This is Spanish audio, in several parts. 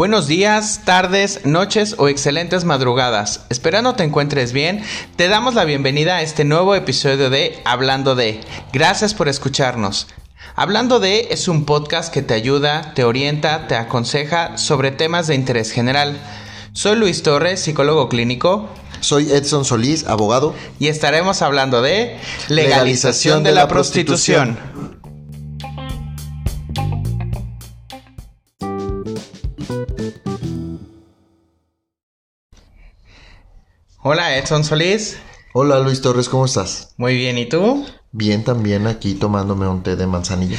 Buenos días, tardes, noches o excelentes madrugadas. Esperando te encuentres bien, te damos la bienvenida a este nuevo episodio de Hablando de. Gracias por escucharnos. Hablando de es un podcast que te ayuda, te orienta, te aconseja sobre temas de interés general. Soy Luis Torres, psicólogo clínico. Soy Edson Solís, abogado. Y estaremos hablando de legalización, de, la, prostitución. Hola Edson Solís. Hola Luis Torres, ¿cómo estás? Muy bien, ¿y tú? Bien, también aquí tomándome un té de manzanilla.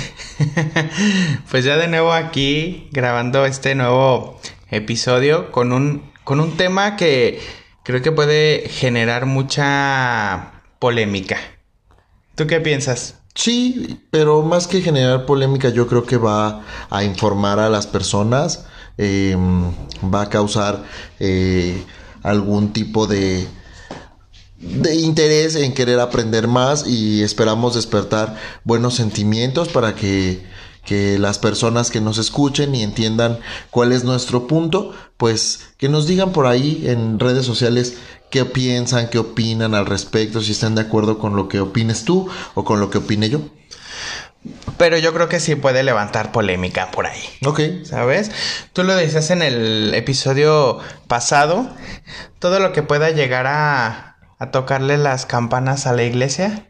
pues ya de nuevo aquí grabando este nuevo episodio con un, con un tema que creo que puede generar mucha polémica. ¿Tú qué piensas? Sí, pero más que generar polémica, yo creo que va a informar a las personas, em, va a causar eh, algún tipo de, de interés en querer aprender más y esperamos despertar buenos sentimientos para que, que, las personas que nos escuchen y entiendan cuál es nuestro punto, pues que nos digan por ahí en redes sociales qué piensan, qué opinan al respecto, si están de acuerdo con lo que opines tú o con lo que opine yo. Pero yo creo que sí puede levantar polémica por ahí. Ok. ¿Sabes? Tú lo decías en el episodio pasado. Todo lo que pueda llegar a, a tocarle las campanas a la iglesia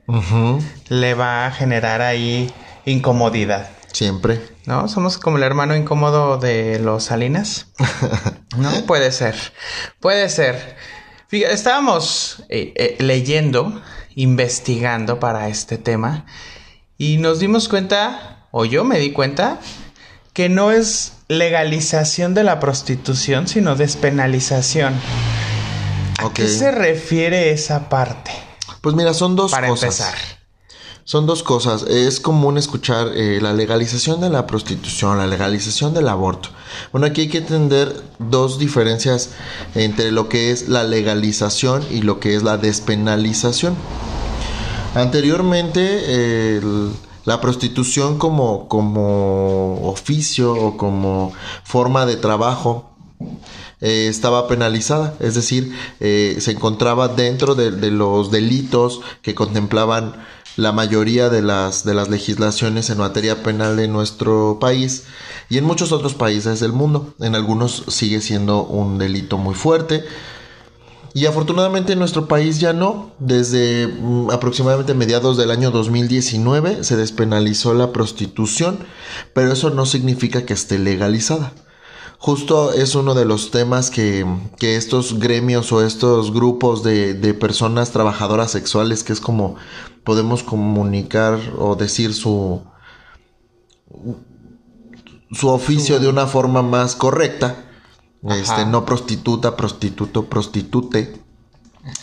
le va a generar ahí incomodidad. Siempre. ¿No? Somos como el hermano incómodo de los Salinas. no, puede ser. Puede ser. Fíjate, estábamos eh, eh, leyendo, investigando para este tema. Y nos dimos cuenta, o yo me di cuenta, que no es legalización de la prostitución, sino despenalización. ¿A qué se refiere esa parte? Pues mira, son dos Para Empezar. Son dos cosas. Es común escuchar eh, la legalización de la prostitución, la legalización del aborto. Bueno, aquí hay que entender dos diferencias entre lo que es la legalización y lo que es la despenalización. Anteriormente, la prostitución como, como oficio o como forma de trabajo eh, estaba penalizada, es decir, eh, se encontraba dentro de, los delitos que contemplaban la mayoría de las, de las legislaciones en materia penal de nuestro país y en muchos otros países del mundo. En algunos sigue siendo un delito muy fuerte, y afortunadamente en nuestro país ya no. Desde mm, aproximadamente mediados del año 2019 se despenalizó la prostitución, pero eso no significa que esté legalizada. Justo es uno de los temas que, que estos gremios o estos grupos de, de, personas trabajadoras sexuales, que es como podemos comunicar o decir su, su oficio de una forma más correcta, este, no prostituta, prostituto, prostitute.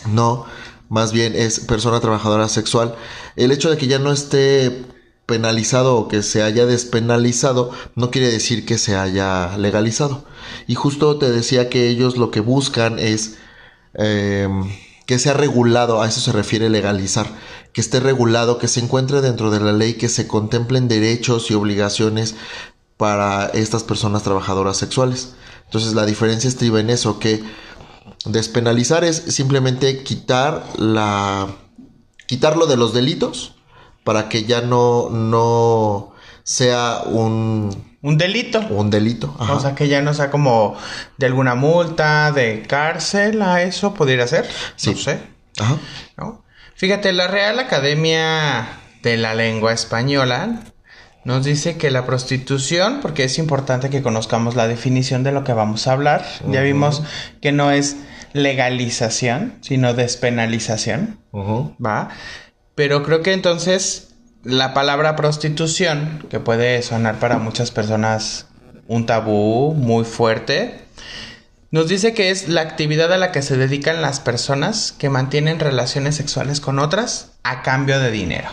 No, más bien es persona trabajadora sexual. El hecho de que ya no esté penalizado o que se haya despenalizado no quiere decir que se haya legalizado. Y justo te decía que ellos lo que buscan es em, que sea regulado, a eso se refiere legalizar, que esté regulado, que se encuentre dentro de la ley, que se contemplen derechos y obligaciones para estas personas trabajadoras sexuales. Entonces la diferencia estriba en eso, que despenalizar es simplemente quitar la quitarlo de los delitos para que ya no no sea un un delito. Un delito. O sea, que ya no sea como de alguna multa, de cárcel, a eso podría ser. Sí. No sé. Ajá. Fíjate, la Real Academia de la Lengua Española nos dice que la prostitución, porque es importante que conozcamos la definición de lo que vamos a hablar. Ya vimos que no es legalización, sino despenalización. ¿Va? Pero creo que entonces la palabra prostitución, que puede sonar para muchas personas un tabú muy fuerte, nos dice que es la actividad a la que se dedican las personas que mantienen relaciones sexuales con otras a cambio de dinero.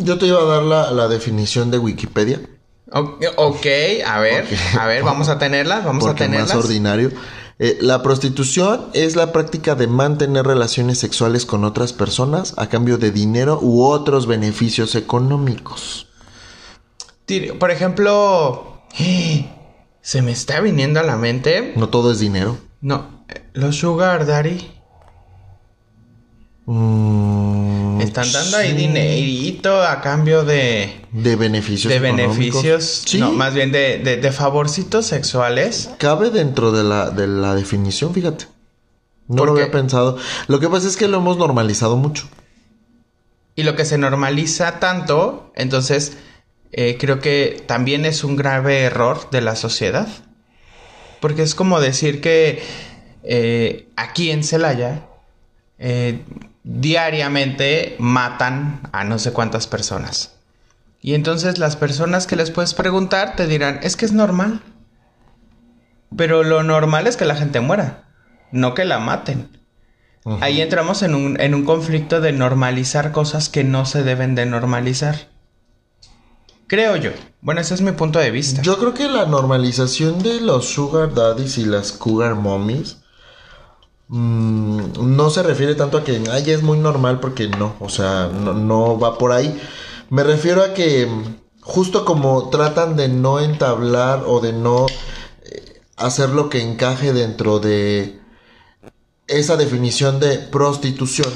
Yo te iba a dar la, definición de Wikipedia. Ok, a ver, a ver, vamos a tenerla, vamos a tenerla. más ordinario. Eh, la prostitución es la práctica de mantener relaciones sexuales con otras personas a cambio de dinero u otros beneficios económicos. Por ejemplo, se me está viniendo a la mente. No todo es dinero. No, los sugar daddy. Mm, Están dando ahí dinerito a cambio de... De beneficios. De beneficios. ¿Sí? No, más bien de, de, favorcitos sexuales. Cabe dentro de la, de la definición, fíjate. No lo había pensado. Lo que pasa es que lo hemos normalizado mucho. Y lo que se normaliza tanto, entonces eh, creo que también es un grave error de la sociedad. Porque es como decir que eh, aquí en Celaya eh, diariamente matan a no sé cuántas personas. Y entonces las personas que les puedes preguntar te dirán, es que es normal. Pero lo normal es que la gente muera, no que la maten. Ahí entramos en un, en un conflicto de normalizar cosas que no se deben de normalizar. Creo yo. Bueno, ese es mi punto de vista. Yo creo que la normalización de los sugar daddies y las cougar mommies Mm, no se refiere tanto a que ay, es muy normal porque no, o sea, no, va por ahí. Me refiero a que justo como tratan de no entablar o de no eh, hacer lo que encaje dentro de esa definición de prostitución,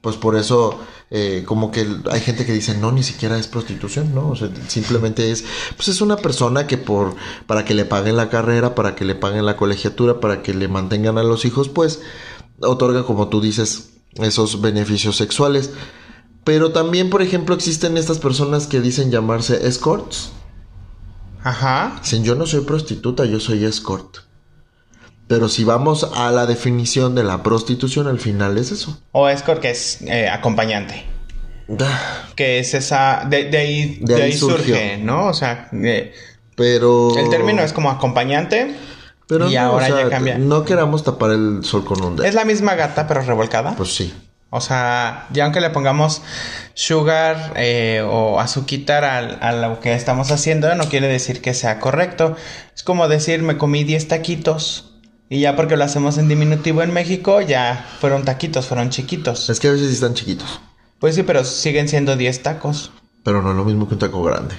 pues por eso eh, como que hay gente que dice, no, ni siquiera es prostitución, ¿no? O sea, simplemente es, pues es una persona que por, para que le paguen la carrera, para que le paguen la colegiatura, para que le mantengan a los hijos, pues otorga, como tú dices, esos beneficios sexuales. Pero también, por ejemplo, existen estas personas que dicen llamarse escorts. Ajá. Dicen, yo no soy prostituta, yo soy escort. Pero si vamos a la definición de la prostitución, al final es eso. O escort, que es eh, acompañante. Que es esa. De, ahí, de, ahí, surge, ¿no? O sea. pero. El término es como acompañante. Pero y ahora ya cambia. No queramos tapar el sol con un dedo. ¿Es la misma gata, pero revolcada? Pues sí. O sea, ya aunque le pongamos sugar eh, o azuquitar a, a, lo que estamos haciendo, no quiere decir que sea correcto. Es como decir, me comí 10 taquitos. Y ya porque lo hacemos en diminutivo en México, ya fueron taquitos, fueron chiquitos. Es que a veces están chiquitos. Pues sí, pero siguen siendo 10 tacos. Pero no es lo mismo que un taco grande.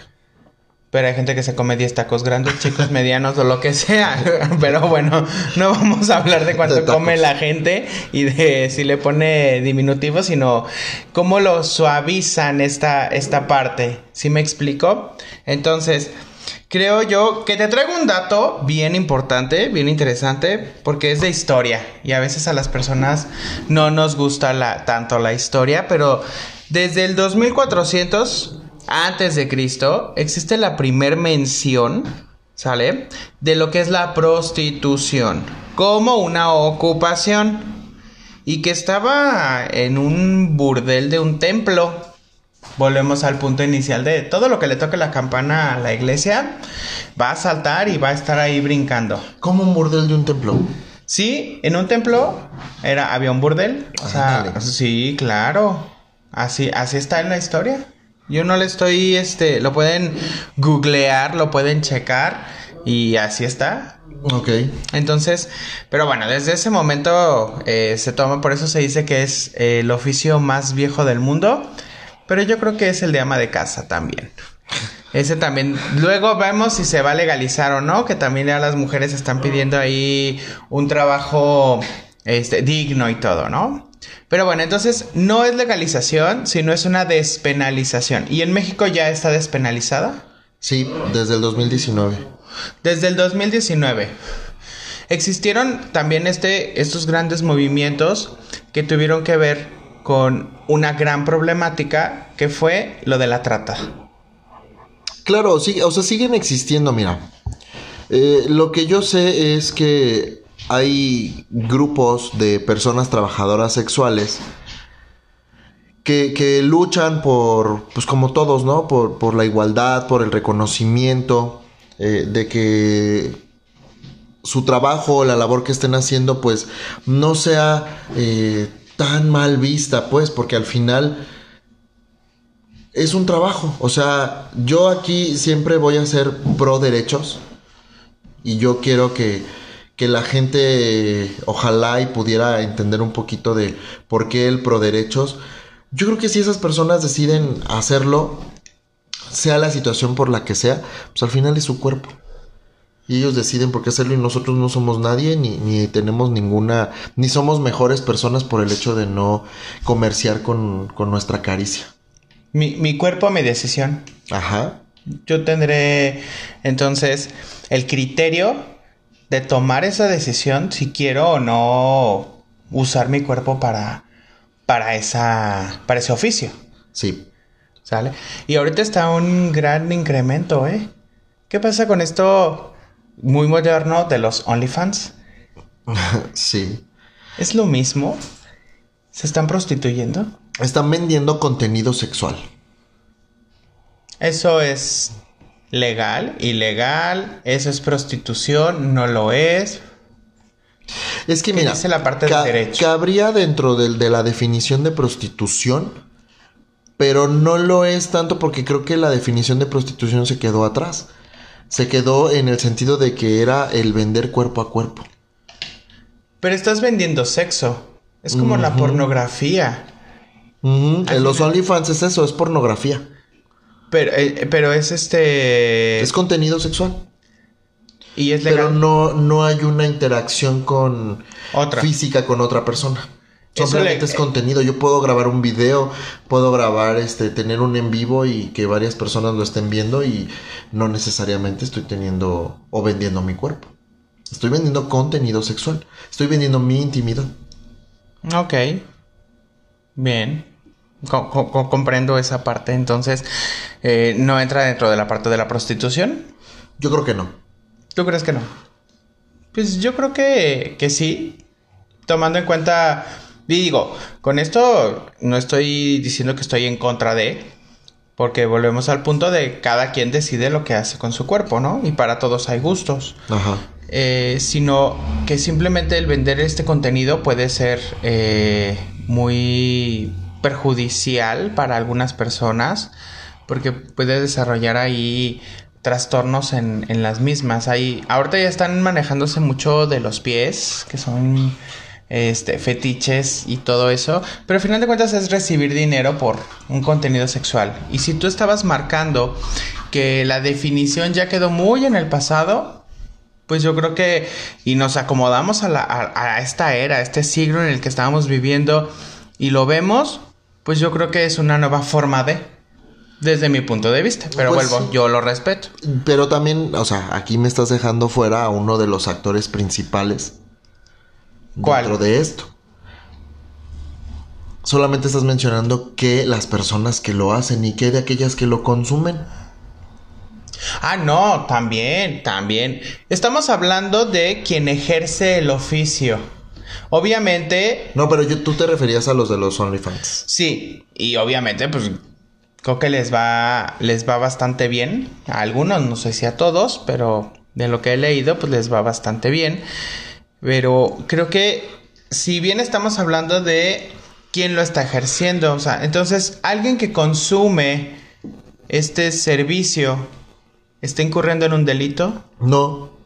Pero hay gente que se come 10 tacos grandes, chicos, medianos o lo que sea. Pero bueno, no vamos a hablar de cuánto come la gente y de si le pone diminutivo, sino cómo lo suavizan esta, esta parte. ¿Sí me explico? Entonces, creo yo que te traigo un dato bien importante, bien interesante, porque es de historia y a veces a las personas no nos gusta la, tanto la historia, pero desde el 2400 antes de Cristo existe la primer mención, ¿sale? De lo que es la prostitución como una ocupación y que estaba en un burdel de un templo volvemos al punto inicial de todo lo que le toque la campana a la iglesia va a saltar y va a estar ahí brincando. Como un burdel de un templo. Sí, en un templo era había un burdel. O sea, sí, claro. Así así está en la historia. Yo no le estoy este lo pueden googlear, lo pueden checar y así está. Ok. Entonces, pero bueno, desde ese momento eh, se toma, por eso se dice que es el oficio más viejo del mundo. Pero yo creo que es el de ama de casa también. Ese también. Luego vemos si se va a legalizar o no, que también ya las mujeres están pidiendo ahí un trabajo este, digno y todo, ¿no? Pero bueno, entonces no es legalización, sino es una despenalización. ¿Y en México ya está despenalizada? Sí, desde el 2019. Desde el 2019. Existieron también este, estos grandes movimientos que tuvieron que ver con una gran problemática que fue lo de la trata. Claro, sí, o sea, siguen existiendo, mira. Eh, lo que yo sé es que hay grupos de personas trabajadoras sexuales que, luchan por, pues como todos, ¿no? Por, la igualdad, por el reconocimiento eh, de que su trabajo, la labor que estén haciendo, pues no sea eh, tan mal vista, pues, porque al final es un trabajo. O sea, yo aquí siempre voy a ser pro derechos y yo quiero que, que la gente ojalá y pudiera entender un poquito de por qué el pro derechos. Yo creo que si esas personas deciden hacerlo, sea la situación por la que sea, pues al final es su cuerpo. Y ellos deciden por qué hacerlo y nosotros no somos nadie, ni, ni tenemos ninguna, ni somos mejores personas por el hecho de no comerciar con, con nuestra caricia. Mi, mi cuerpo, mi decisión. Ajá. Yo tendré entonces el criterio de tomar esa decisión si quiero o no usar mi cuerpo para, para, esa, para ese oficio. Sí. ¿Sale? Y ahorita está un gran incremento, ¿eh? ¿Qué pasa con esto muy moderno de los OnlyFans? sí. ¿Es lo mismo? ¿Se están prostituyendo? Están vendiendo contenido sexual. Eso es legal, ilegal, eso es prostitución, no lo es. Es que mira, dice la parte del derecho? cabría dentro de la definición de prostitución, pero no lo es tanto porque creo que la definición de prostitución se quedó atrás. Se quedó en el sentido de que era el vender cuerpo a cuerpo. Pero estás vendiendo sexo. Es como la pornografía. En los OnlyFans es eso, es pornografía. Pero, eh, pero es este. Es contenido sexual. Y es legal. Pero no, no hay una interacción con. Otra. Física con otra persona. Simplemente es contenido. Yo puedo grabar un video, puedo grabar, este, tener un en vivo y que varias personas lo estén viendo y no necesariamente estoy teniendo o vendiendo mi cuerpo. Estoy vendiendo contenido sexual. Estoy vendiendo mi intimidad. Ok. Bien comprendo esa parte. Entonces, eh, ¿no entra dentro de la parte de la prostitución? Yo creo que no. ¿Tú crees que no? Pues yo creo que, que sí. Tomando en cuenta, digo, con esto no estoy diciendo que estoy en contra de, porque volvemos al punto de cada quien decide lo que hace con su cuerpo, ¿no? Y para todos hay gustos. Ajá. Eh, sino que simplemente el vender este contenido puede ser eh, muy perjudicial para algunas personas porque puede desarrollar ahí trastornos en, en las mismas. Ahí, ahorita ya están manejándose mucho de los pies, que son este, fetiches y todo eso, pero al final de cuentas es recibir dinero por un contenido sexual. Y si tú estabas marcando que la definición ya quedó muy en el pasado, pues yo creo que y nos acomodamos a, la, a, a esta era, a este siglo en el que estábamos viviendo y lo vemos, pues yo creo que es una nueva forma de, desde mi punto de vista. Pero pues vuelvo, yo lo respeto. Pero también, o sea, aquí me estás dejando fuera a uno de los actores principales ¿Cuál? dentro de esto. Solamente estás mencionando que las personas que lo hacen y que de aquellas que lo consumen. Ah, no, también, también. Estamos hablando de quien ejerce el oficio. Obviamente. No, pero yo, tú te referías a los de los OnlyFans. Sí, y obviamente, pues creo que les va, les va bastante bien. A algunos, no sé si a todos, pero de lo que he leído, pues les va bastante bien. Pero creo que si bien estamos hablando de quién lo está ejerciendo, o sea, entonces alguien que consume este servicio está incurriendo en un delito. No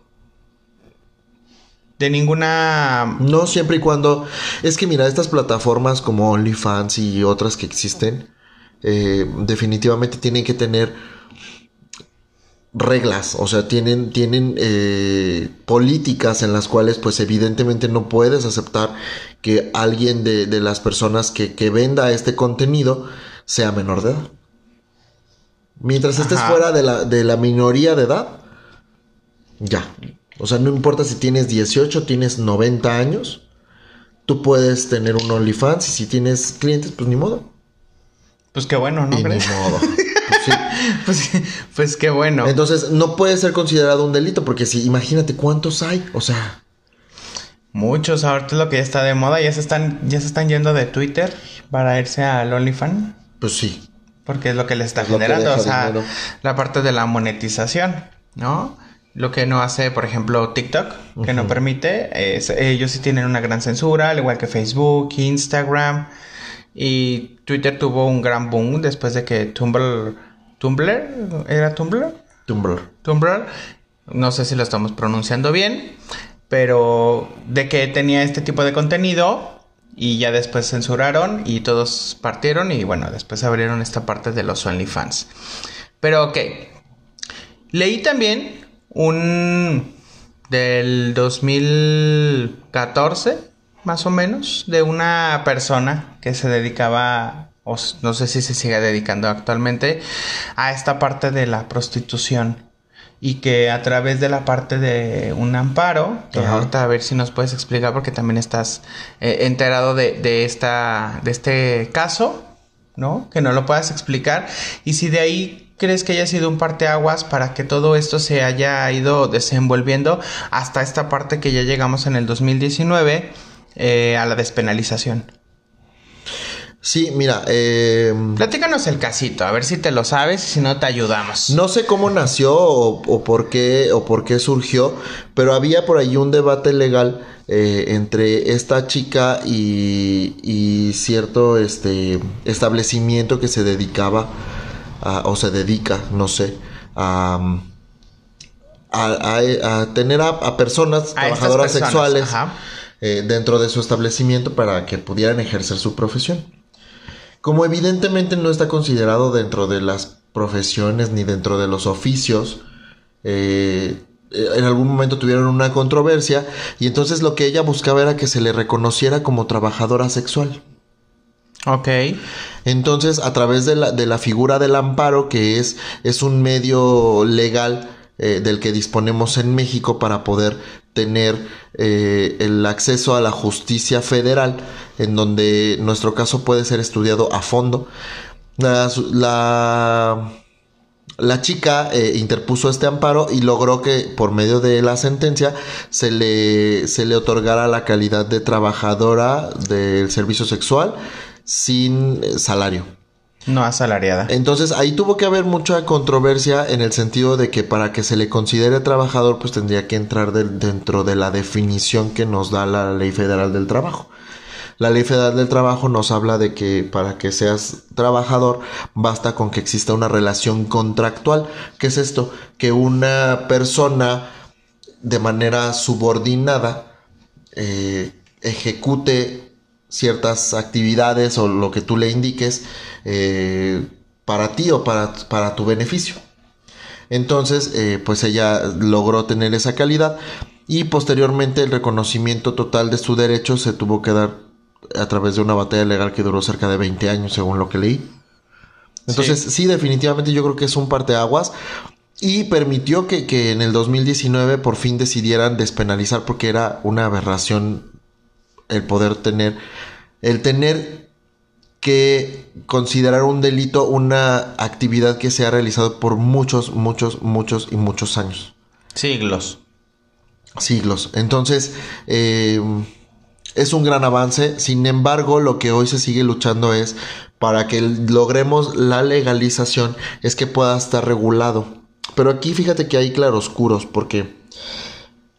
de ninguna... No siempre y cuando... Es que mira, estas plataformas como OnlyFans y otras que existen, eh, definitivamente tienen que tener reglas, o sea, tienen, tienen eh, políticas en las cuales pues evidentemente no puedes aceptar que alguien de, de las personas que, que, venda este contenido sea menor de edad. Mientras estés fuera de la, de la minoría de edad, ya, o sea, no importa si tienes 18, tienes 90 años, tú puedes tener un OnlyFans y si tienes clientes, pues ni modo. Pues qué bueno, ¿no? Y ni modo. Pues, sí. pues, pues, qué bueno. Entonces, no puede ser considerado un delito porque si, imagínate cuántos hay, o sea. Muchos, ahorita es lo que ya está de moda, ya se están, ya se están yendo de Twitter para irse al OnlyFans. Pues sí. Porque es lo que le está generando, o sea, la parte de la monetización, ¿no? Lo que no hace, por ejemplo, TikTok, que no permite, es, ellos sí tienen una gran censura, al igual que Facebook, Instagram. Y Twitter tuvo un gran boom después de que Tumblr. ¿Tumblr? ¿Era Tumblr? Tumblr. Tumblr. No sé si lo estamos pronunciando bien. pero de que tenía este tipo de contenido y ya después censuraron y todos partieron y bueno, después abrieron esta parte de los OnlyFans. Pero ok, leí también un del 2014, más o menos, de una persona que se dedicaba, o no sé si se sigue dedicando actualmente, a esta parte de la prostitución. Y que a través de la parte de un amparo, que ahorita a ver si nos puedes explicar porque también estás eh, enterado de, de, esta, de este caso, ¿no? Que no lo puedas explicar. Y si de ahí crees que haya sido un parteaguas para que todo esto se haya ido desenvolviendo hasta esta parte que ya llegamos en el 2019 eh, a la despenalización. Sí, mira, eh, platícanos el casito, a ver si te lo sabes y si no te ayudamos. No sé cómo nació o, por qué o por qué surgió, pero había por ahí un debate legal eh, entre esta chica y, cierto este establecimiento que se dedicaba o se dedica, no sé, a, a, tener a, personas trabajadoras sexuales eh, dentro de su establecimiento para que pudieran ejercer su profesión. Como evidentemente no está considerado dentro de las profesiones ni dentro de los oficios, eh, en algún momento tuvieron una controversia y entonces lo que ella buscaba era que se le reconociera como trabajadora sexual. Ok. Entonces, a través de la, de la figura del amparo, que es, es un medio legal eh, del que disponemos en México para poder tener eh, el acceso a la justicia federal, en donde nuestro caso puede ser estudiado a fondo. La, la, chica eh, interpuso este amparo y logró que por medio de la sentencia se le, se le otorgara la calidad de trabajadora del servicio sexual sin salario. No asalariada. Entonces ahí tuvo que haber mucha controversia en el sentido de que para que se le considere trabajador pues tendría que entrar dentro de la definición que nos da la ley federal del trabajo. La ley federal del trabajo nos habla de que para que seas trabajador basta con que exista una relación contractual. ¿Qué es esto? Que una persona de manera subordinada eh, ejecute ciertas actividades o lo que tú le indiques eh, para ti o para, para tu beneficio. Entonces, eh, pues ella logró tener esa calidad y posteriormente el reconocimiento total de su derecho se tuvo que dar a través de una batalla legal que duró cerca de 20 años, según lo que leí. Entonces, sí, definitivamente yo creo que es un parteaguas y permitió que, que en el 2019 por fin decidieran despenalizar porque era una aberración el poder tener, el tener que considerar un delito una actividad que se ha realizado por muchos, muchos, muchos y muchos años. Siglos. Siglos. Entonces, eh, es un gran avance. Sin embargo, lo que hoy se sigue luchando es para que logremos la legalización, es que pueda estar regulado. Pero aquí fíjate que hay claroscuros, porque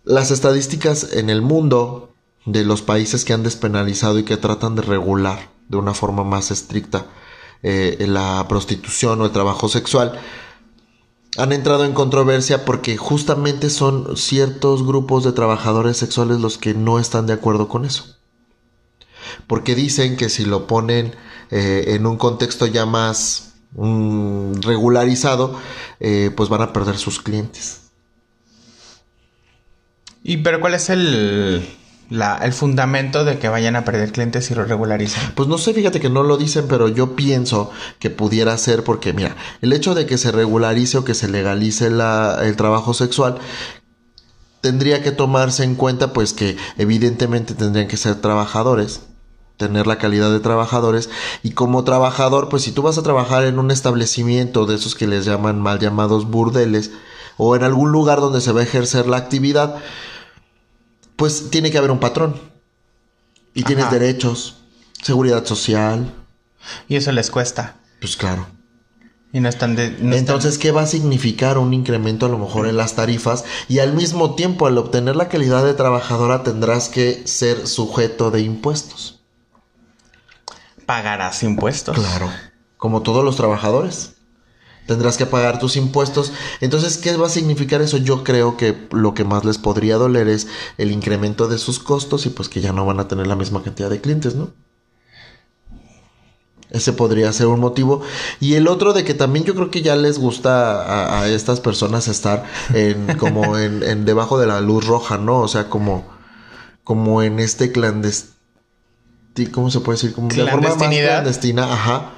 las estadísticas en el mundo de los países que han despenalizado y que tratan de regular de una forma más estricta eh, la prostitución o el trabajo sexual, han entrado en controversia porque justamente son ciertos grupos de trabajadores sexuales los que no están de acuerdo con eso. Porque dicen que si lo ponen eh, en un contexto ya más mm, regularizado, eh, pues van a perder sus clientes. ¿Y pero cuál es el, el fundamento de que vayan a perder clientes si lo regularizan? Pues no sé, fíjate que no lo dicen, pero yo pienso que pudiera ser porque, mira, el hecho de que se regularice o que se legalice el trabajo sexual tendría que tomarse en cuenta pues que evidentemente tendrían que ser trabajadores tener la calidad de trabajadores y como trabajador pues si tú vas a trabajar en un establecimiento de esos que les llaman mal llamados burdeles o en algún lugar donde se va a ejercer la actividad pues tiene que haber un patrón. Y tienes derechos, seguridad social. Y eso les cuesta. Pues claro. Y no están de, Entonces, ¿qué va a significar un incremento a lo mejor en las tarifas? Y al mismo tiempo, al obtener la calidad de trabajadora, tendrás que ser sujeto de impuestos. Pagarás impuestos. Claro. Como todos los trabajadores. Tendrás que pagar tus impuestos. Entonces, ¿qué va a significar eso? Yo creo que lo que más les podría doler es el incremento de sus costos y pues que ya no van a tener la misma cantidad de clientes, ¿no? Ese podría ser un motivo. Y el otro de que también yo creo que ya les gusta a, estas personas estar en, como en, debajo de la luz roja, ¿no? O sea, como, como en este clandestino. ¿Cómo se puede decir? Como de forma más clandestina, ajá.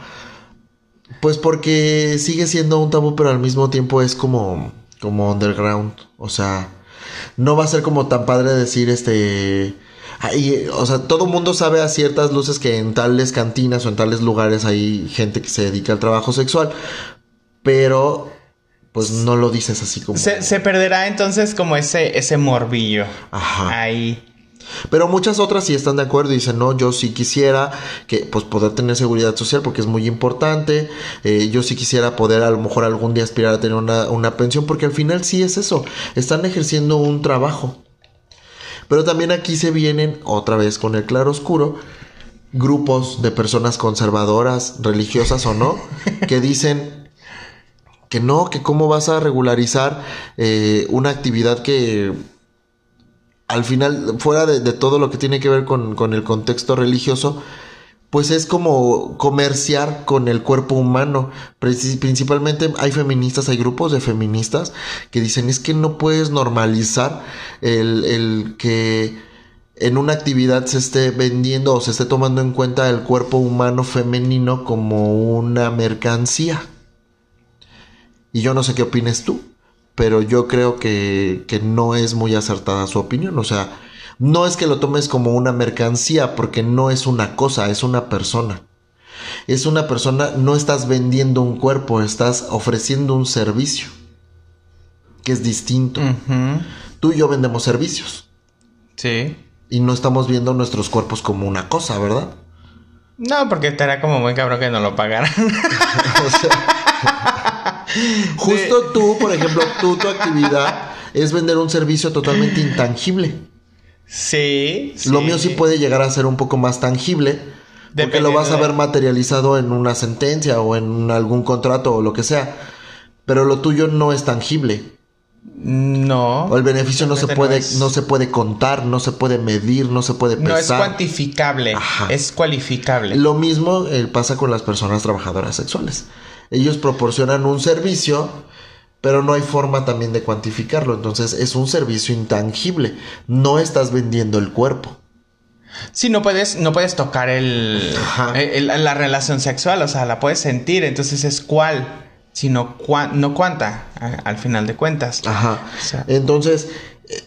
Pues porque sigue siendo un tabú, pero al mismo tiempo es como, como underground. O sea, no va a ser como tan padre decir este o sea, todo mundo sabe a ciertas luces que en tales cantinas o en tales lugares hay gente que se dedica al trabajo sexual, pero pues no lo dices así como... Se, perderá entonces como ese, ese morbillo. Ajá. Ahí. Pero muchas otras sí están de acuerdo y dicen, no, yo sí quisiera que, pues, poder tener seguridad social porque es muy importante. Eh, yo sí quisiera poder a lo mejor algún día aspirar a tener una, una pensión porque al final sí es eso. Están ejerciendo un trabajo. Pero también aquí se vienen, otra vez con el claro oscuro, grupos de personas conservadoras, religiosas o no, que dicen que no, que cómo vas a regularizar eh, una actividad que al final, fuera de, todo lo que tiene que ver con, con el contexto religioso, pues es como comerciar con el cuerpo humano. Principalmente hay feministas, hay grupos de feministas que dicen es que no puedes normalizar el, que en una actividad se esté vendiendo o se esté tomando en cuenta el cuerpo humano femenino como una mercancía. Y yo no sé qué opines tú, pero yo creo que, que no es muy acertada su opinión. O sea, no es que lo tomes como una mercancía, porque no es una cosa, es una persona. Es una persona, no estás vendiendo un cuerpo, estás ofreciendo un servicio, que es distinto. Tú y yo vendemos servicios. Sí. Y no estamos viendo nuestros cuerpos como una cosa, ¿verdad? No, porque estaría como muy cabrón que no lo pagaran. justo tú, por ejemplo, tú, tu actividad es vender un servicio totalmente intangible. Sí, Lo mío sí puede llegar a ser un poco más tangible. Porque lo vas a ver materializado en una sentencia o en algún contrato o lo que sea. Pero lo tuyo no es tangible. No. O el beneficio no se puede, no, se puede contar, no se puede medir, no se puede pesar. No es cuantificable, es cualificable. Lo mismo eh, pasa con las personas trabajadoras sexuales. Ellos proporcionan un servicio pero no hay forma también de cuantificarlo. Entonces es un servicio intangible. No estás vendiendo el cuerpo. Sí, no puedes, no puedes tocar el, la relación sexual, o sea, la puedes sentir, entonces es cuál, sino no cuánta, al final de cuentas. Ajá. entonces,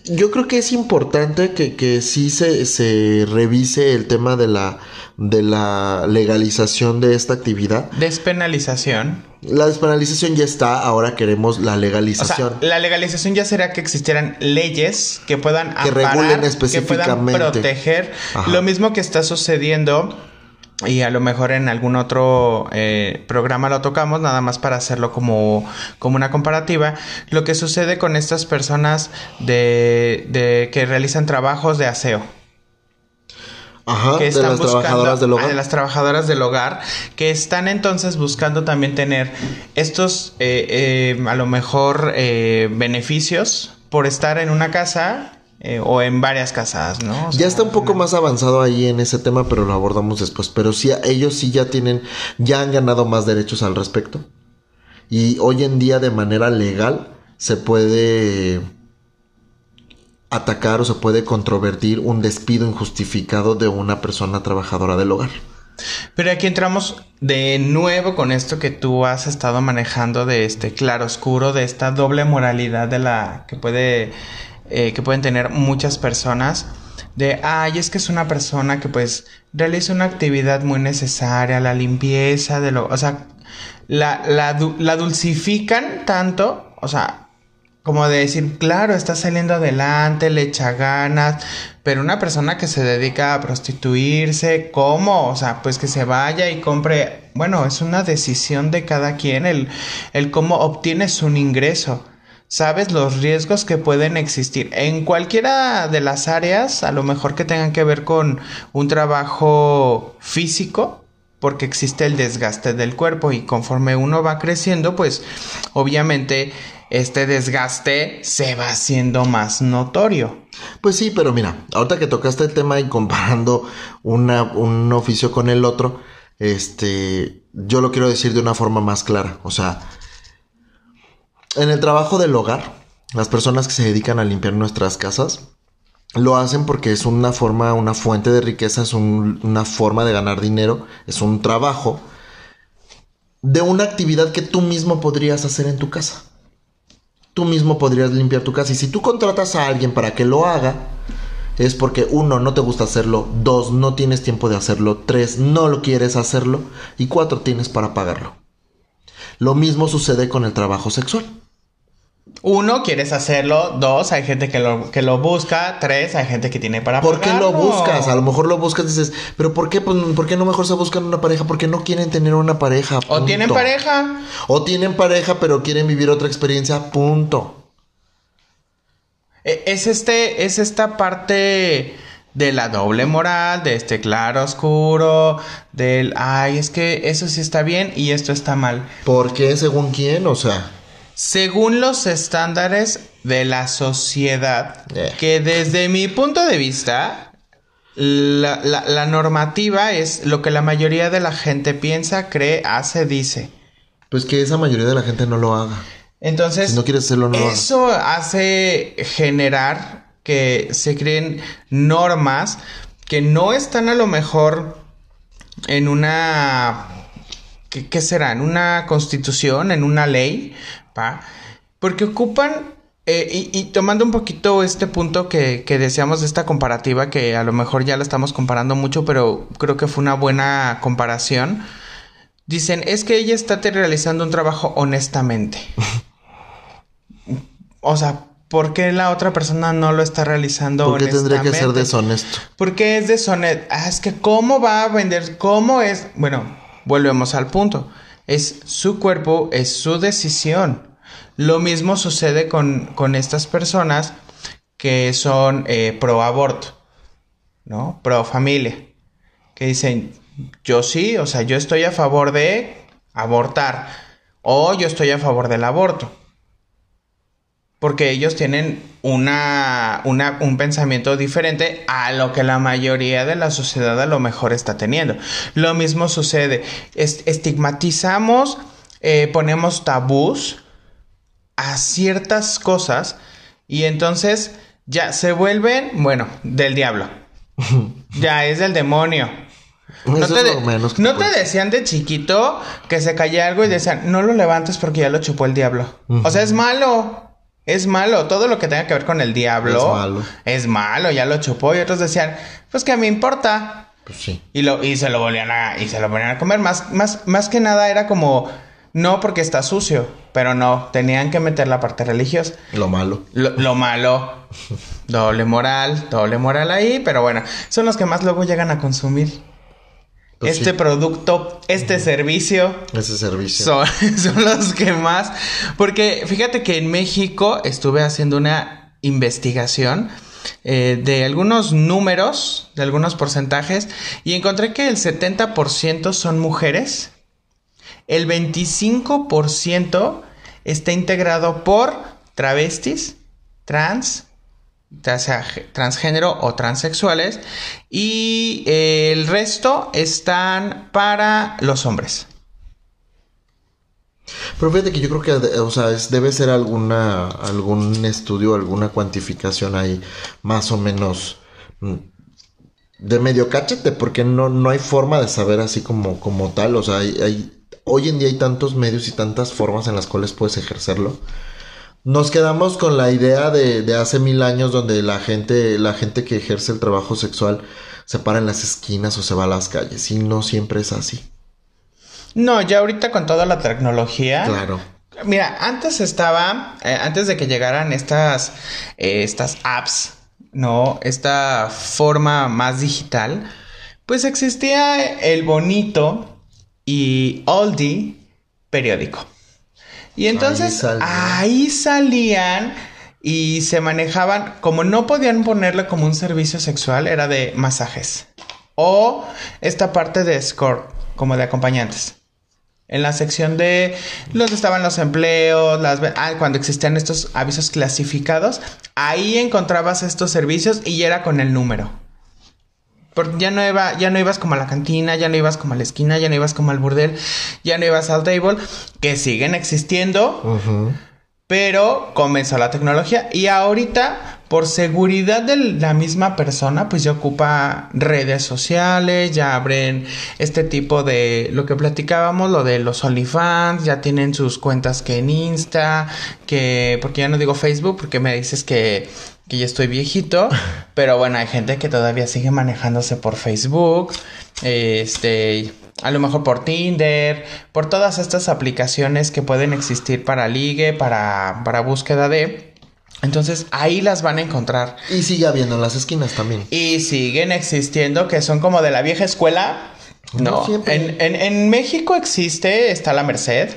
yo creo que es importante que, que sí se, se revise el tema de la, de la legalización de esta actividad. Despenalización. La despenalización ya está, ahora queremos la legalización. la legalización ya será que existieran leyes que puedan que regulen específicamente. que puedan proteger. Lo mismo que está sucediendo y a lo mejor en algún otro eh, programa lo tocamos, nada más para hacerlo como, como una comparativa. Lo que sucede con estas personas de, de que realizan trabajos de aseo. Ajá, de las trabajadoras del hogar. De las trabajadoras del hogar, que están entonces buscando también tener estos, eh, eh, a lo mejor, beneficios por estar en una casa eh, o en varias casas, ¿no? ya está un poco más avanzado ahí en ese tema, pero lo abordamos después. Pero sí, ellos sí ya tienen, ya han ganado más derechos al respecto. Y hoy en día de manera legal se puede atacar o se puede controvertir un despido injustificado de una persona trabajadora del hogar. Pero aquí entramos de nuevo con esto que tú has estado manejando de este claro oscuro, de esta doble moralidad de la que puede eh, que pueden tener muchas personas de, ay, es que es una persona que pues realiza una actividad muy necesaria, la limpieza de lo, o sea, la, la, la dulcifican tanto, o sea, como de decir, claro, está saliendo adelante, le echa ganas, pero una persona que se dedica a prostituirse, ¿cómo? O sea, pues que se vaya y compre, bueno, es una decisión de cada quien el, el cómo obtienes un ingreso sabes los riesgos que pueden existir en cualquiera de las áreas, a lo mejor que tengan que ver con un trabajo físico, porque existe el desgaste del cuerpo y conforme uno va creciendo, pues obviamente este desgaste se va haciendo más notorio. Pues sí, pero mira, ahorita que tocaste el tema y comparando un oficio con el otro, este, yo lo quiero decir de una forma más clara. O sea, en el trabajo del hogar, las personas que se dedican a limpiar nuestras casas, lo hacen porque es una forma, una fuente de riqueza, es una forma de ganar dinero, es un trabajo de una actividad que tú mismo podrías hacer en tu casa. Tú mismo podrías limpiar tu casa. Y si tú contratas a alguien para que lo haga, es porque uno, no te gusta hacerlo, dos, no tienes tiempo de hacerlo, tres, no lo quieres hacerlo y cuatro, tienes para pagarlo. Lo mismo sucede con el trabajo sexual. Uno, quieres hacerlo. Dos, hay gente que lo, que lo busca. Tres, hay gente que tiene para ¿Por qué lo buscas? A lo mejor lo buscas y dices, pero ¿por qué? Pues, ¿Por qué no mejor se buscan una pareja? Porque no quieren tener una pareja. O tienen pareja. O tienen pareja, pero quieren vivir otra experiencia. Punto. E, es este, es esta parte de la doble moral, de este claro oscuro, del, ay, es que eso sí está bien y esto está mal. ¿Por qué? ¿Según quién? O sea según los estándares de la sociedad, eh. que desde mi punto de vista, la, normativa es lo que la mayoría de la gente piensa, cree, hace, dice. Pues que esa mayoría de la gente no lo haga. Entonces, no quieres hacerlo, no eso hace generar que se creen normas que no están a lo mejor en una ¿qué, será? ¿En una constitución? ¿En una ley? Porque ocupan, eh, y, tomando un poquito este punto que, que deseamos de esta comparativa, que a lo mejor ya la estamos comparando mucho, pero creo que fue una buena comparación. Dicen, es que ella está realizando un trabajo honestamente. o sea, ¿por qué la otra persona no lo está realizando ¿Por qué tendría que ser deshonesto? Porque es deshonesto. Ah, es que ¿cómo va a vender? ¿Cómo es? Bueno, volvemos al punto. Es su cuerpo, es su decisión. Lo mismo sucede con, estas personas que son eh, pro aborto, ¿no? Pro familia. Que dicen, yo sí, o sea, yo estoy a favor de abortar. O yo estoy a favor del aborto. Porque ellos tienen una, un pensamiento diferente a lo que la mayoría de la sociedad a lo mejor está teniendo. Lo mismo sucede. estigmatizamos, eh, ponemos tabús a ciertas cosas y entonces ya se vuelven, bueno, del diablo. ya es del demonio. No, te, ¿no te, decían de chiquito que se caía algo y decían, no lo levantes porque ya lo chupó el diablo. O sea, es malo. Es malo, todo lo que tenga que ver con el diablo. Es malo. Es malo, ya lo chupó. Y otros decían, pues que me importa. Pues sí. Y lo, y se lo volvían a, y se lo volvían a comer. Más, más, más que nada era como, no porque está sucio. Pero no, tenían que meter la parte religiosa. Lo malo. Lo, malo. doble moral, doble moral ahí. Pero bueno, son los que más luego llegan a consumir. Pues este producto, este servicio. Ese servicio. Son, los que más. Porque fíjate que en México estuve haciendo una investigación eh, de algunos números, de algunos porcentajes, y encontré que el 70% son mujeres, el 25% está integrado por travestis, trans, ya sea transgénero o transexuales, y eh, el resto están para los hombres. Pero fíjate que yo creo que, o sea, debe ser alguna, algún estudio, alguna cuantificación ahí más o menos mm, de medio cachete, porque no, no hay forma de saber así como, como tal, o sea, hay, hoy en día hay tantos medios y tantas formas en las cuales puedes ejercerlo nos quedamos con la idea de, hace mil años donde la gente, la gente que ejerce el trabajo sexual se para en las esquinas o se va a las calles y no siempre es así. No, ya ahorita con toda la tecnología. Claro. Mira, antes estaba, eh, antes de que llegaran estas, eh, estas apps, ¿no? Esta forma más digital, pues existía el bonito y oldie periódico. Y entonces ahí salían. y se manejaban, como no podían ponerle como un servicio sexual, era de masajes. O esta parte de escort, como de acompañantes. En la sección de los estaban los empleos, las ah, cuando existían estos avisos clasificados, ahí encontrabas estos servicios y era con el número. Porque ya no, iba, ya no ibas como a la cantina, ya no ibas como a la esquina, ya no ibas como al burdel, ya no ibas al table, que siguen existiendo, pero comenzó la tecnología. Y ahorita por seguridad de la misma persona, pues ya ocupa redes sociales, ya abren este tipo de lo que platicábamos, lo de los OnlyFans, ya tienen sus cuentas que en Insta, que porque ya no digo Facebook porque me dices que que ya estoy viejito, pero bueno, hay gente que todavía sigue manejándose por Facebook, este, a lo mejor por Tinder, por todas estas aplicaciones que pueden existir para ligue, para, para búsqueda de. Entonces ahí las van a encontrar. Y sigue habiendo en las esquinas también. Y siguen existiendo, que son como de la vieja escuela. No, en, en, en, México existe, está la Merced.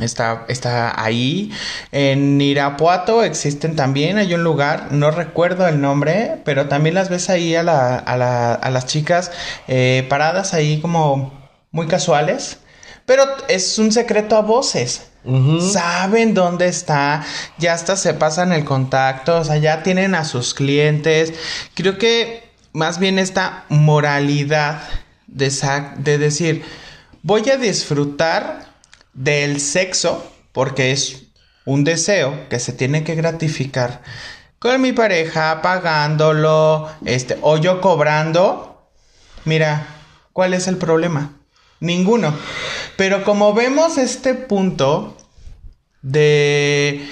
Está, está ahí. En Irapuato existen también, hay un lugar, no recuerdo el nombre, pero también las ves ahí a, la, a, la, a las chicas eh, paradas ahí como muy casuales. Pero es un secreto a voces. Saben dónde está, ya hasta se pasan el contacto, o sea, ya tienen a sus clientes. Creo que más bien esta moralidad de, de decir, voy a disfrutar del sexo porque es un deseo que se tiene que gratificar con mi pareja pagándolo, este, o yo cobrando. Mira, ¿cuál es el problema? Ninguno. Pero como vemos este punto de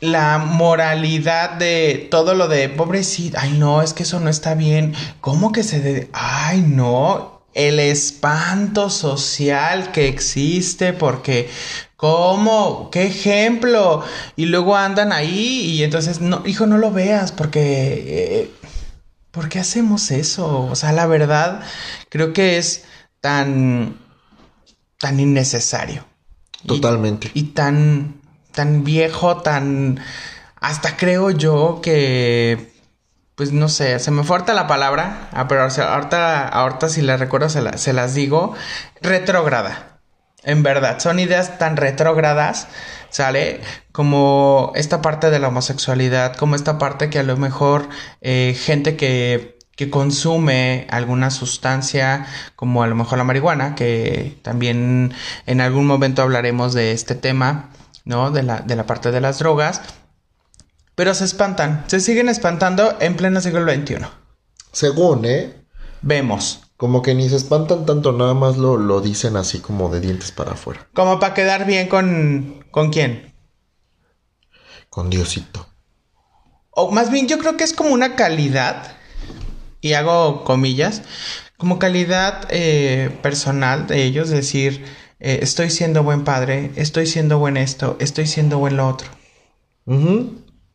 la moralidad de todo lo de pobrecita, ay no, es que eso no está bien, ¿cómo que se de... ay no, el espanto social que existe porque ¿Cómo? ¿Qué ejemplo? Y luego andan ahí y entonces, no, hijo, no lo veas porque... Eh, ¿Por qué hacemos eso? O sea, la verdad, creo que es tan tan innecesario. Totalmente. Y, tan, tan viejo, tan... Hasta creo yo que... Pues no sé, se me falta la palabra, ah, pero ahorita, ahorita si la recuerdo se, se las digo. Retrógrada. En verdad, son ideas tan retrógradas, ¿sale? Como esta parte de la homosexualidad, como esta parte que a lo mejor eh, gente que que consume alguna sustancia como a lo mejor la marihuana, que también en algún momento hablaremos de este tema, ¿no? De la, de la parte de las drogas. Pero se espantan, se siguen espantando en pleno siglo XXI. Según, ¿eh? Vemos. Como que ni se espantan tanto, nada más lo, lo dicen así como de dientes para afuera. Como para quedar bien con... ¿Con quién? Con Diosito. O más bien yo creo que es como una calidad y hago comillas, como calidad eh, personal de ellos, decir, eh, estoy siendo buen padre, estoy siendo buen esto, estoy siendo buen lo otro.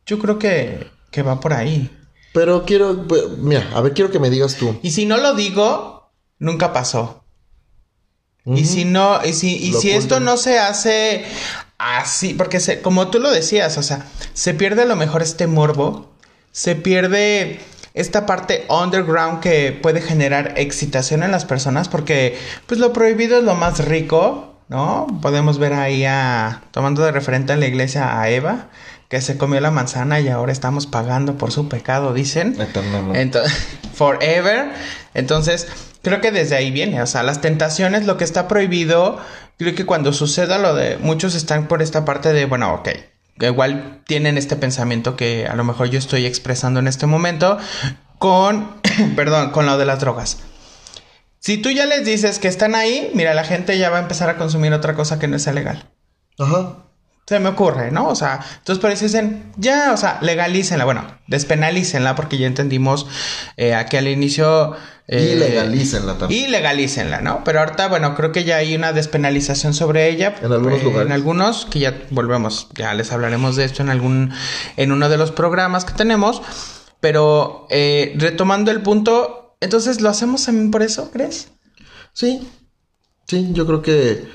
Yo creo que, que va por ahí. Pero quiero, mira, a ver, quiero que me digas tú. Y si no lo digo, nunca pasó. Y si no, y si, y si esto no se hace así, porque se, como tú lo decías, o sea, se pierde a lo mejor este morbo, se pierde esta parte underground que puede generar excitación en las personas porque pues lo prohibido es lo más rico, ¿no? Podemos ver ahí a, tomando de referente a la iglesia a Eva, que se comió la manzana y ahora estamos pagando por su pecado, dicen. Entonces, forever. Entonces, creo que desde ahí viene, o sea, las tentaciones, lo que está prohibido, creo que cuando suceda lo de, muchos están por esta parte de, bueno, ok, igual tienen este pensamiento que a lo mejor yo estoy expresando en este momento con, perdón, con lo de las drogas. Si tú ya les dices que están ahí, mira, la gente ya va a empezar a consumir otra cosa que no sea legal. Ajá. Se me ocurre, ¿no? O sea, entonces por eso dicen, ya, o sea, legalícenla, bueno, despenalícenla porque ya entendimos eh, aquí al inicio y eh, legalícenla también. Y legalícenla, ¿no? Pero ahorita, bueno, creo que ya hay una despenalización sobre ella. En algunos eh, lugares. En algunos, que ya volvemos, ya les hablaremos de esto en algún, en uno de los programas que tenemos. Pero eh, retomando el punto, entonces, ¿lo hacemos también por eso, crees? Sí, sí, yo creo que,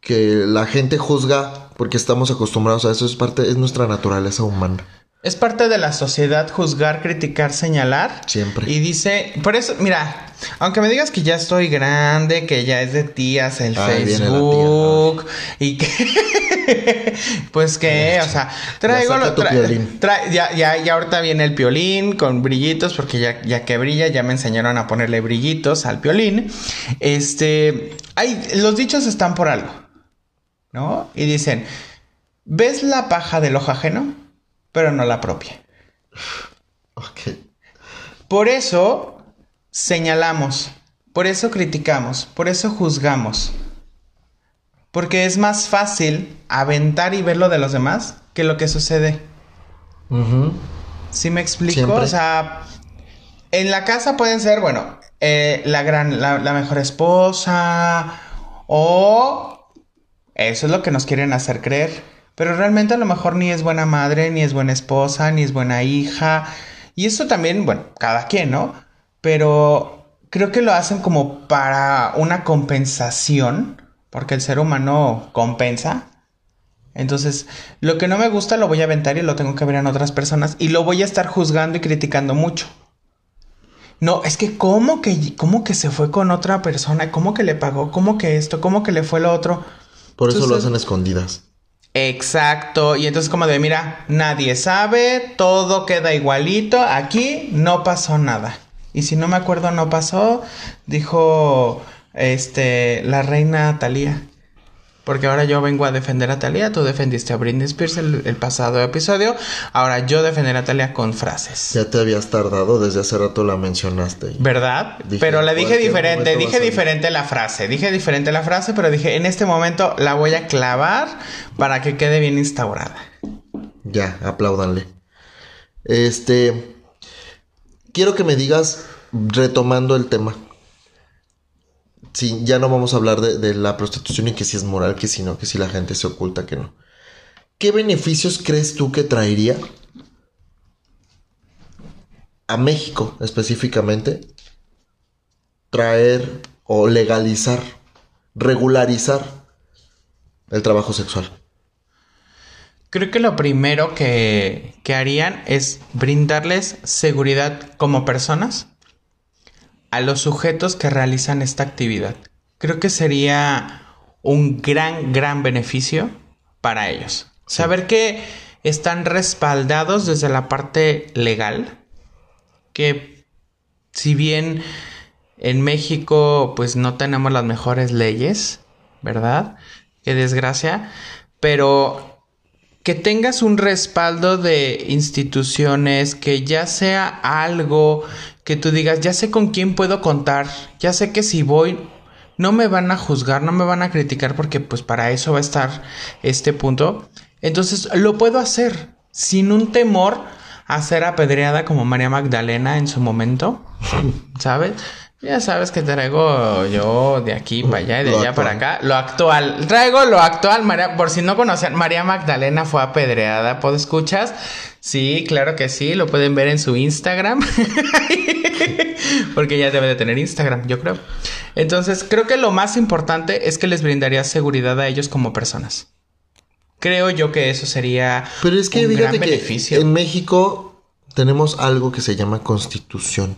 que la gente juzga porque estamos acostumbrados a eso, es parte, es nuestra naturaleza humana. Es parte de la sociedad juzgar, criticar, señalar. Siempre. Y dice, por eso, mira, aunque me digas que ya estoy grande, que ya es de tías el Facebook y que pues que, o sea, traigo lo ya, ya, ya ahorita viene el piolín con brillitos porque ya, ya que brilla, ya me enseñaron a ponerle brillitos al piolín. Este, hay los dichos están por algo. ¿No? Y dicen, ¿ves la paja del ojo ajeno? pero no la propia. Ok. Por eso señalamos, por eso criticamos, por eso juzgamos. Porque es más fácil aventar y ver lo de los demás que lo que sucede. ¿Sí me explico? O sea, en la casa pueden ser, bueno, eh, la gran, la, la mejor esposa o eso es lo que nos quieren hacer creer pero realmente a lo mejor ni es buena madre, ni es buena esposa, ni es buena hija. Y eso también, bueno, cada quien, ¿no? Pero creo que lo hacen como para una compensación, porque el ser humano compensa. Entonces, lo que no me gusta lo voy a aventar y lo tengo que ver en otras personas y lo voy a estar juzgando y criticando mucho. No, es que cómo que cómo que se fue con otra persona, cómo que le pagó, cómo que esto, cómo que le fue lo otro. Por eso lo hacen escondidas. Exacto. Y entonces como de, mira, nadie sabe, todo queda igualito, aquí no pasó nada. Y si no me acuerdo, no pasó, dijo este la reina Talía. Porque ahora yo vengo a defender a Talia, tú defendiste a Britney Spears el, el, pasado episodio, ahora yo defenderé a Talia con frases. Ya te habías tardado, desde hace rato la mencionaste. ¿Verdad? pero la dije diferente, dije diferente la frase, dije diferente la frase, pero dije, en este momento la voy a clavar para que quede bien instaurada. Ya, apláudanle. Este, quiero que me digas, retomando el tema, sí, ya no vamos a hablar de, la prostitución y que si es moral, que si no, que si la gente se oculta, que no. ¿Qué beneficios crees tú que traería a México específicamente traer o legalizar, regularizar el trabajo sexual? Creo que lo primero que, que harían es brindarles seguridad como personas a los sujetos que realizan esta actividad. Creo que sería un gran, gran beneficio para ellos. Saber que están respaldados desde la parte legal, que si bien en México pues no tenemos las mejores leyes, ¿verdad? Qué desgracia, pero que tengas un respaldo de instituciones, que ya sea algo que tú digas, ya sé con quién puedo contar, ya sé que si voy no me van a juzgar, no me van a criticar porque pues para eso va a estar este punto. Entonces lo puedo hacer sin un temor a ser apedreada como María Magdalena en su momento, ¿sabes? Ya sabes que traigo yo de aquí para allá y de allá para acá. Lo actual. Traigo lo actual, María. Por si no conocen, María Magdalena fue apedreada. ¿Puedo escuchas? Sí, claro que sí. Lo pueden ver en su Instagram. Porque ya debe de tener Instagram, yo creo. Entonces, creo que lo más importante es que les brindaría seguridad a ellos como personas. Creo yo que eso sería Pero es que un gran beneficio. en México tenemos algo que se llama constitución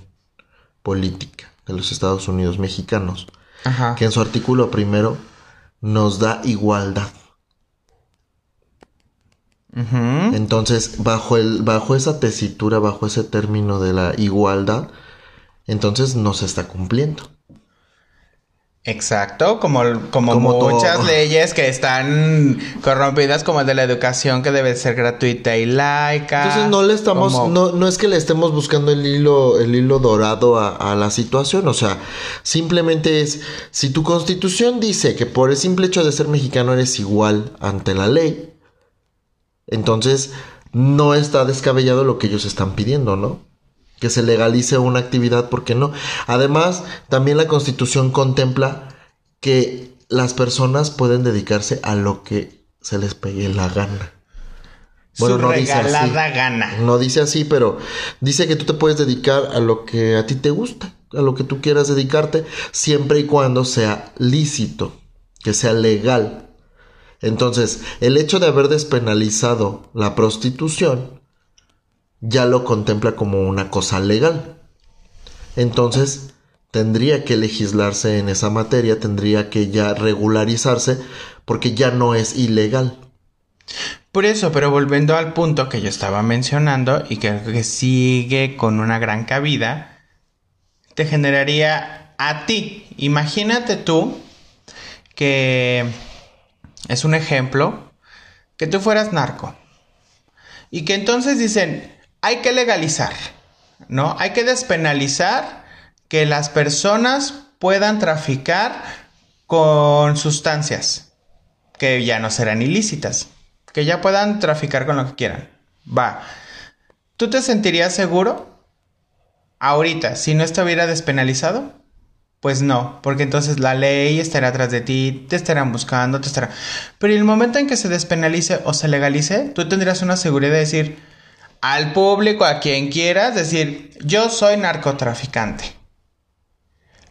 política de los Estados Unidos mexicanos, que en su artículo primero nos da igualdad. Entonces, bajo, el, bajo esa tesitura, bajo ese término de la igualdad, entonces no se está cumpliendo. Exacto, como, como, muchas leyes que están corrompidas, como el de la educación que debe ser gratuita y laica. Entonces no le estamos, no, no es que le estemos buscando el hilo, el hilo dorado a, a, la situación, o sea, simplemente es, si tu constitución dice que por el simple hecho de ser mexicano eres igual ante la ley, entonces no está descabellado lo que ellos están pidiendo, ¿no? que se legalice una actividad, ¿por qué no? Además, también la Constitución contempla que las personas pueden dedicarse a lo que se les pegue la gana. Bueno, no dice así. gana. No dice así, pero dice que tú te puedes dedicar a lo que a ti te gusta, a lo que tú quieras dedicarte, siempre y cuando sea lícito, que sea legal. Entonces, el hecho de haber despenalizado la prostitución ya lo contempla como una cosa legal. Entonces, tendría que legislarse en esa materia, tendría que ya regularizarse, porque ya no es ilegal. Por eso, pero volviendo al punto que yo estaba mencionando y que, que sigue con una gran cabida, te generaría a ti. Imagínate tú que es un ejemplo, que tú fueras narco. Y que entonces dicen, hay que legalizar, ¿no? Hay que despenalizar que las personas puedan traficar con sustancias que ya no serán ilícitas, que ya puedan traficar con lo que quieran. Va. ¿Tú te sentirías seguro ahorita si no estuviera despenalizado? Pues no, porque entonces la ley estará atrás de ti, te estarán buscando, te estarán... Pero en el momento en que se despenalice o se legalice, tú tendrías una seguridad de decir, al público, a quien quieras, decir, yo soy narcotraficante.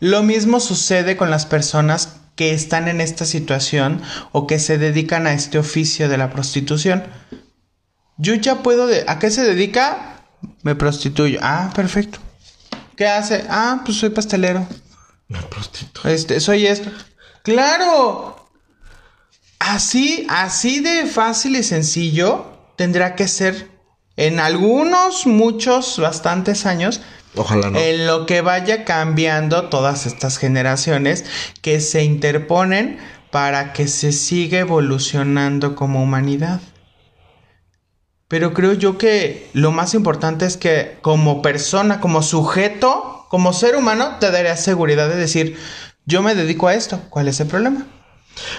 Lo mismo sucede con las personas que están en esta situación o que se dedican a este oficio de la prostitución. Yo ya puedo... ¿A qué se dedica? Me prostituyo. Ah, perfecto. ¿Qué hace? Ah, pues soy pastelero. Me prostituyo. Este, soy esto. ¡Claro! Así, así de fácil y sencillo tendrá que ser en algunos, muchos, bastantes años. Ojalá no. En lo que vaya cambiando todas estas generaciones que se interponen para que se siga evolucionando como humanidad. Pero creo yo que lo más importante es que como persona, como sujeto, como ser humano, te daría seguridad de decir, yo me dedico a esto, ¿cuál es el problema?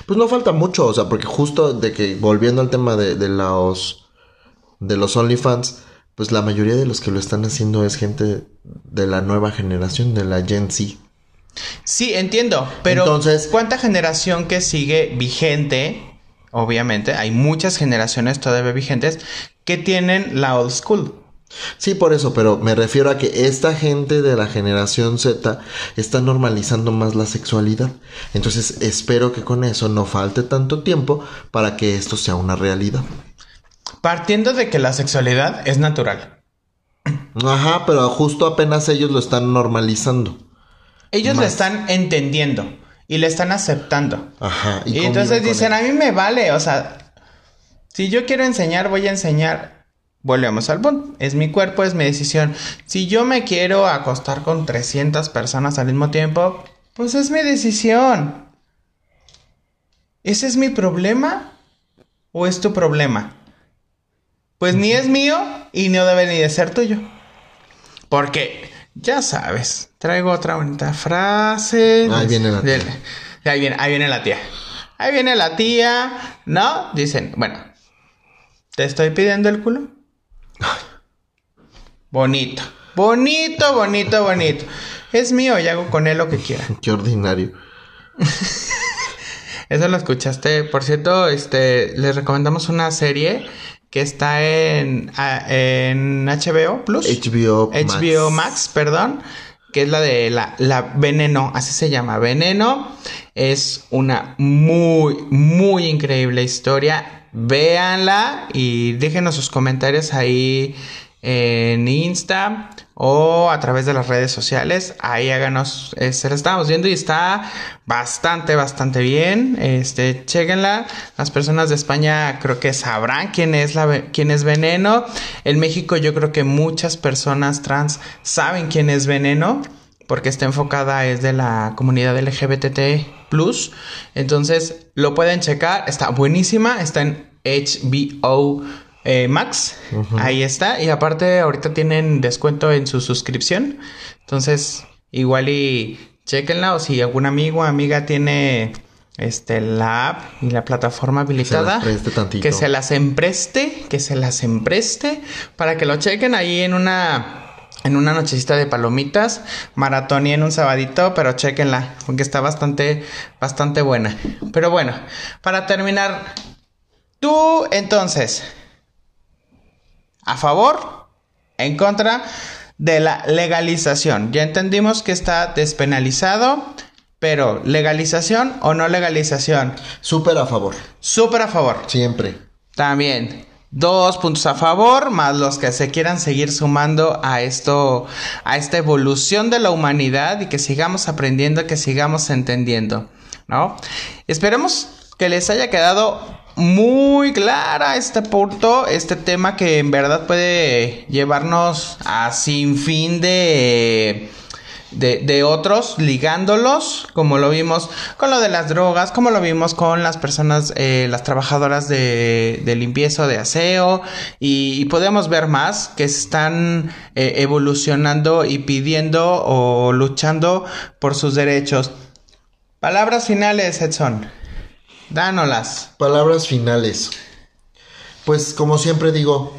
Pues no falta mucho, o sea, porque justo de que volviendo al tema de, de los de los OnlyFans, pues la mayoría de los que lo están haciendo es gente de la nueva generación, de la Gen Z. Sí, entiendo, pero Entonces- ¿cuánta generación que sigue vigente? Obviamente, hay muchas generaciones todavía vigentes que tienen la old school. Sí, por eso, pero me refiero a que esta gente de la generación Z está normalizando más la sexualidad. Entonces espero que con eso no falte tanto tiempo para que esto sea una realidad. Partiendo de que la sexualidad es natural. Ajá, pero justo apenas ellos lo están normalizando. Ellos lo están entendiendo y le están aceptando. Ajá. Y, entonces dicen, a mí me vale, o sea, si yo quiero enseñar, voy a enseñar. Volvemos al punto, es mi cuerpo, es mi decisión. Si yo me quiero acostar con 300 personas al mismo tiempo, pues es mi decisión. ¿Ese es mi problema o es tu problema? Pues ni es mío y no debe ni de ser tuyo. Porque, ya sabes, traigo otra bonita frase. Ahí viene la tía. Ahí viene, ahí viene la tía. Ahí viene la tía, ¿no? Dicen, bueno, ¿te estoy pidiendo el culo? Bonito. Bonito, bonito, bonito. Es mío y hago con él lo que quiera. Qué ordinario. Eso lo escuchaste. Por cierto, este, les recomendamos una serie que está en, en HBO Plus. HBO Max. HBO Max, perdón. Que es la de la, la Veneno, así se llama. Veneno es una muy, muy increíble historia. Véanla y déjenos sus comentarios ahí en Insta o a través de las redes sociales. Ahí háganos, eh, se la estamos viendo y está bastante, bastante bien. Este, chéquenla. Las personas de España creo que sabrán quién es la, quién es Veneno. En México yo creo que muchas personas trans saben quién es Veneno porque está enfocada es de la comunidad LGBT+. Entonces, lo pueden checar, está buenísima, está en HBO eh, Max, ahí está, y aparte ahorita tienen descuento en su suscripción, entonces igual y chequenla o si algún amigo o amiga tiene este la app y la plataforma habilitada, que se las empreste, que se las empreste para que lo chequen ahí en una en una nochecita de palomitas, maratón y en un sabadito, pero chequenla, porque está bastante, bastante buena. Pero bueno, para terminar, tú entonces, ¿a favor? ¿En contra de la legalización? Ya entendimos que está despenalizado, pero legalización o no legalización, Súper a favor. súper a favor. Siempre. También. Dos puntos a favor, más los que se quieran seguir sumando a esto, a esta evolución de la humanidad y que sigamos aprendiendo, que sigamos entendiendo, ¿no? Esperemos que les haya quedado muy clara este punto, este tema que en verdad puede llevarnos a sin fin de de, otros, ligándolos, como lo vimos con lo de las drogas, como lo vimos con las personas, eh, las trabajadoras de, de, limpieza de aseo, y, podemos ver más que están eh, evolucionando y pidiendo o luchando por sus derechos. Palabras finales, Edson. Dánolas. Palabras finales. Pues como siempre digo,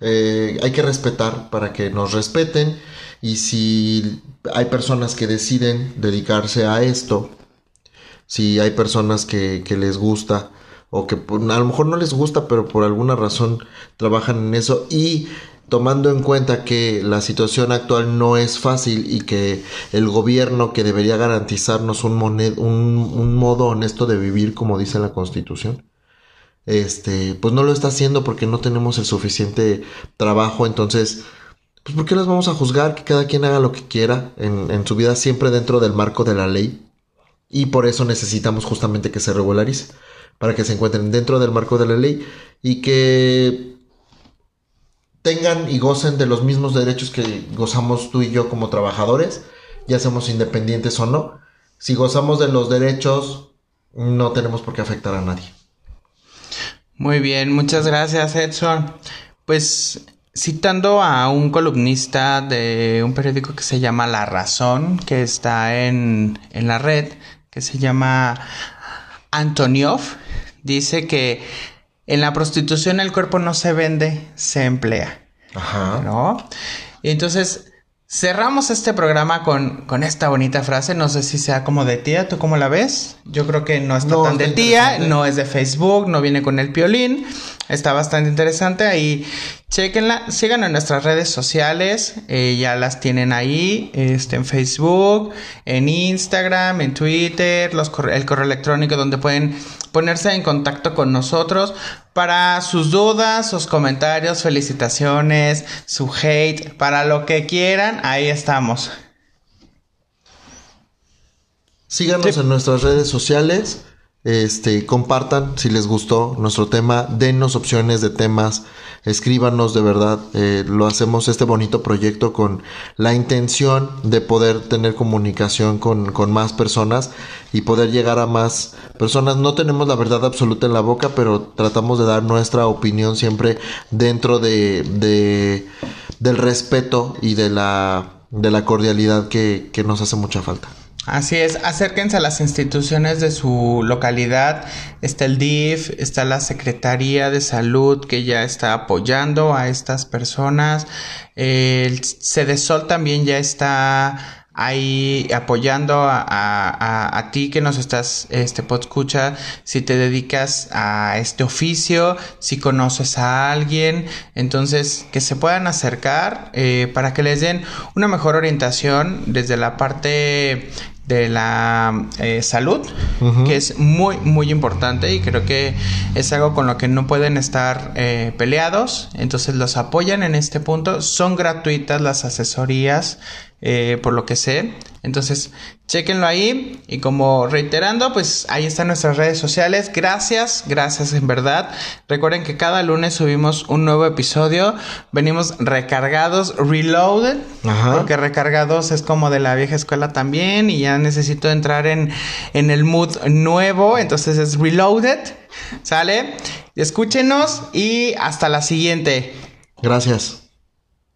eh, hay que respetar para que nos respeten y si hay personas que deciden dedicarse a esto, si hay personas que, les gusta o que a lo mejor no les gusta, pero por alguna razón trabajan en eso. Y tomando en cuenta que la situación actual no es fácil y que el gobierno que debería garantizarnos un, un, modo honesto de vivir como dice la constitución, este, pues no lo está haciendo porque no tenemos el suficiente trabajo, entonces pues ¿por qué las vamos a juzgar? Que cada quien haga lo que quiera en, su vida siempre dentro del marco de la ley. Y por eso necesitamos justamente que se regularice, para que se encuentren dentro del marco de la ley y que tengan y gocen de los mismos derechos que gozamos tú y yo como trabajadores, ya seamos independientes o no. Si gozamos de los derechos, no tenemos por qué afectar a nadie. Muy bien, muchas gracias Edson. Pues Citando a un columnista de un periódico que se llama La Razón, que está en, en la red, que se llama Antoniov, dice que en la prostitución el cuerpo no se vende, se emplea. Ajá. ¿No? Y entonces cerramos este programa con, con, esta bonita frase. No sé si sea como de tía, ¿tú cómo la ves? Yo creo que no está tan de tía, no es de Facebook, no viene con el piolín. Está bastante interesante. Ahí chequenla, sigan en nuestras redes sociales, eh, ya las tienen ahí, este, en Facebook, en Instagram, en Twitter, los el correo electrónico donde pueden ponerse en contacto con nosotros para sus dudas, sus comentarios, felicitaciones, su hate, para lo que quieran, ahí estamos. Síganos en nuestras redes sociales. Este, compartan si les gustó nuestro tema, denos opciones de temas, escríbanos de verdad. Eh, lo hacemos este bonito proyecto con la intención de poder tener comunicación con, con, más personas y poder llegar a más personas. No tenemos la verdad absoluta en la boca, pero tratamos de dar nuestra opinión siempre dentro de, de del respeto y de la, de la cordialidad que, que nos hace mucha falta. Así es, acérquense a las instituciones de su localidad. Está el DIF, está la Secretaría de Salud que ya está apoyando a estas personas. El CEDESOL también ya está ahí apoyando a, a, a, ti que nos estás, este, escucha, si te dedicas a este oficio, si conoces a alguien, entonces que se puedan acercar eh, para que les den una mejor orientación desde la parte de la eh, salud, que es muy, muy importante y creo que es algo con lo que no pueden estar eh, peleados. Entonces los apoyan en este punto. Son gratuitas las asesorías eh, por lo que sé. Entonces, chequenlo ahí. Y como reiterando, pues ahí están nuestras redes sociales. Gracias, gracias en verdad. Recuerden que cada lunes subimos un nuevo episodio. Venimos recargados, reloaded. Porque recargados es como de la vieja escuela también. Y ya necesito entrar en, en el mood nuevo. Entonces es reloaded. ¿Sale? Escúchenos y hasta la siguiente. Gracias.